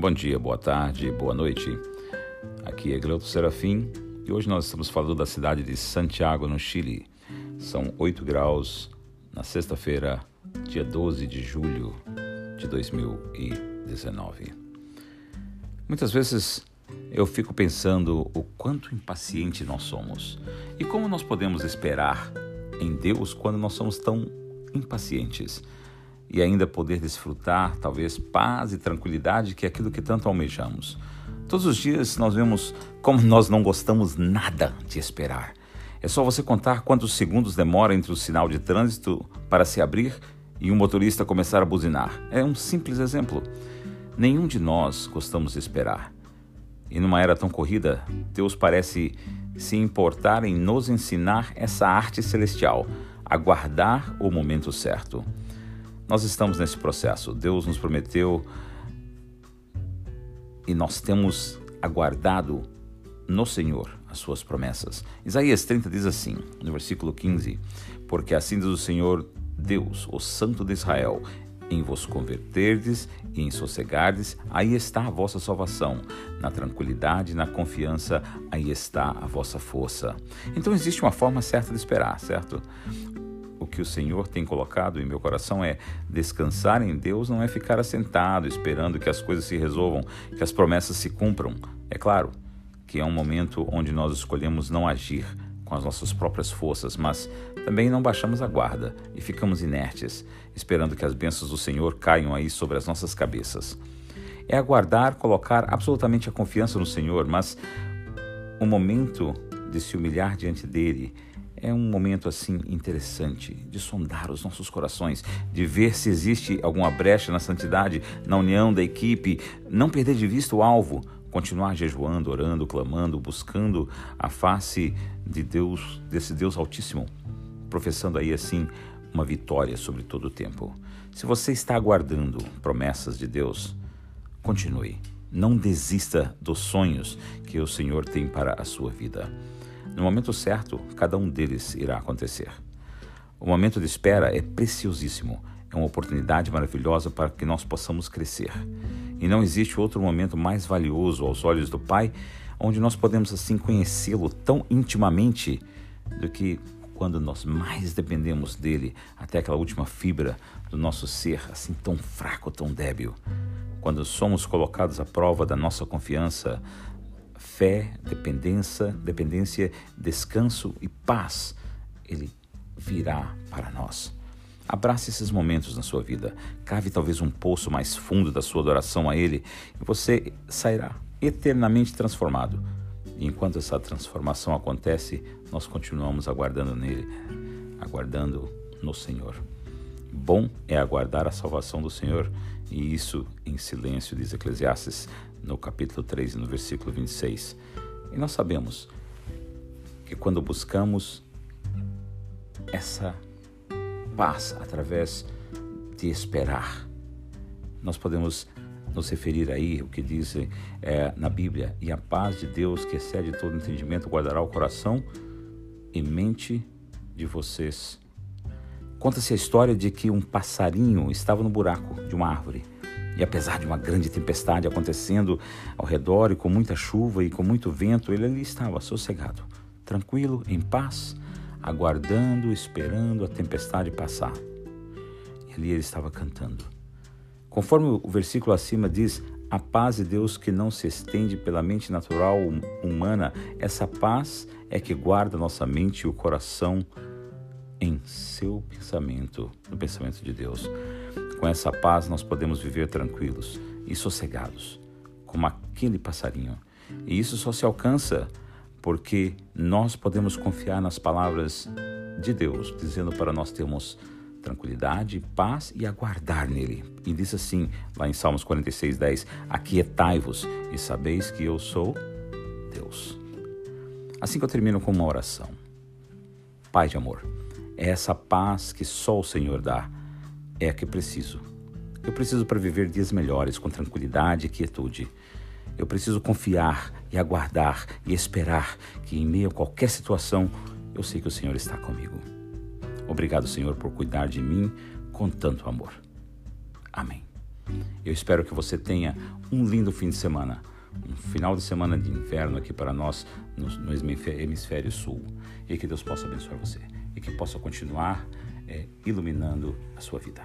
Bom dia, boa tarde, boa noite. Aqui é Gleuto Serafim e hoje nós estamos falando da cidade de Santiago, no Chile. São 8 graus na sexta-feira, dia 12 de julho de 2019. Muitas vezes eu fico pensando o quanto impaciente nós somos e como nós podemos esperar em Deus quando nós somos tão impacientes e ainda poder desfrutar, talvez, paz e tranquilidade, que é aquilo que tanto almejamos. Todos os dias nós vemos como nós não gostamos nada de esperar. É só você contar quantos segundos demora entre o sinal de trânsito para se abrir e um motorista começar a buzinar. É um simples exemplo. Nenhum de nós gostamos de esperar. E numa era tão corrida, Deus parece se importar em nos ensinar essa arte celestial, aguardar o momento certo. Nós estamos nesse processo. Deus nos prometeu e nós temos aguardado no Senhor as suas promessas. Isaías 30 diz assim, no versículo 15: Porque assim diz o Senhor Deus, o Santo de Israel: em vos converterdes e em sossegardes, aí está a vossa salvação. Na tranquilidade e na confiança, aí está a vossa força. Então existe uma forma certa de esperar, certo? Que o Senhor tem colocado em meu coração é descansar em Deus não é ficar assentado esperando que as coisas se resolvam, que as promessas se cumpram. É claro que é um momento onde nós escolhemos não agir com as nossas próprias forças, mas também não baixamos a guarda e ficamos inertes, esperando que as bênçãos do Senhor caiam aí sobre as nossas cabeças. É aguardar, colocar absolutamente a confiança no Senhor, mas o momento de se humilhar diante dele é um momento assim interessante de sondar os nossos corações, de ver se existe alguma brecha na santidade, na união da equipe, não perder de vista o alvo, continuar jejuando, orando, clamando, buscando a face de Deus, desse Deus Altíssimo, professando aí assim uma vitória sobre todo o tempo. Se você está aguardando promessas de Deus, continue. Não desista dos sonhos que o Senhor tem para a sua vida. No momento certo, cada um deles irá acontecer. O momento de espera é preciosíssimo, é uma oportunidade maravilhosa para que nós possamos crescer. E não existe outro momento mais valioso aos olhos do Pai, onde nós podemos assim conhecê-lo tão intimamente do que quando nós mais dependemos dele, até aquela última fibra do nosso ser, assim tão fraco, tão débil. Quando somos colocados à prova da nossa confiança, fé, dependência, dependência, descanso e paz, ele virá para nós. Abrace esses momentos na sua vida. Cave talvez um poço mais fundo da sua adoração a Ele e você sairá eternamente transformado. E enquanto essa transformação acontece, nós continuamos aguardando nele, aguardando no Senhor. Bom é aguardar a salvação do Senhor, e isso em silêncio, diz Eclesiastes no capítulo 3, no versículo 26. E nós sabemos que quando buscamos essa paz através de esperar, nós podemos nos referir aí o que diz é, na Bíblia: e a paz de Deus, que excede todo entendimento, guardará o coração e mente de vocês. Conta-se a história de que um passarinho estava no buraco de uma árvore e apesar de uma grande tempestade acontecendo ao redor e com muita chuva e com muito vento, ele ali estava sossegado, tranquilo, em paz, aguardando, esperando a tempestade passar. E ali ele estava cantando. Conforme o versículo acima diz, a paz de Deus que não se estende pela mente natural humana, essa paz é que guarda nossa mente e o coração em seu pensamento, no pensamento de Deus. Com essa paz nós podemos viver tranquilos e sossegados, como aquele passarinho. E isso só se alcança porque nós podemos confiar nas palavras de Deus, dizendo para nós termos tranquilidade, paz e aguardar nele. E diz assim, lá em Salmos 46, 10: Aquietai-vos e sabeis que eu sou Deus. Assim que eu termino com uma oração. Pai de amor, é essa paz que só o Senhor dá é a que preciso. Eu preciso para viver dias melhores, com tranquilidade e quietude. Eu preciso confiar e aguardar e esperar que, em meio a qualquer situação, eu sei que o Senhor está comigo. Obrigado, Senhor, por cuidar de mim com tanto amor. Amém. Eu espero que você tenha um lindo fim de semana, um final de semana de inverno aqui para nós no, no hemisfério sul. E que Deus possa abençoar você e que possa continuar é, iluminando a sua vida.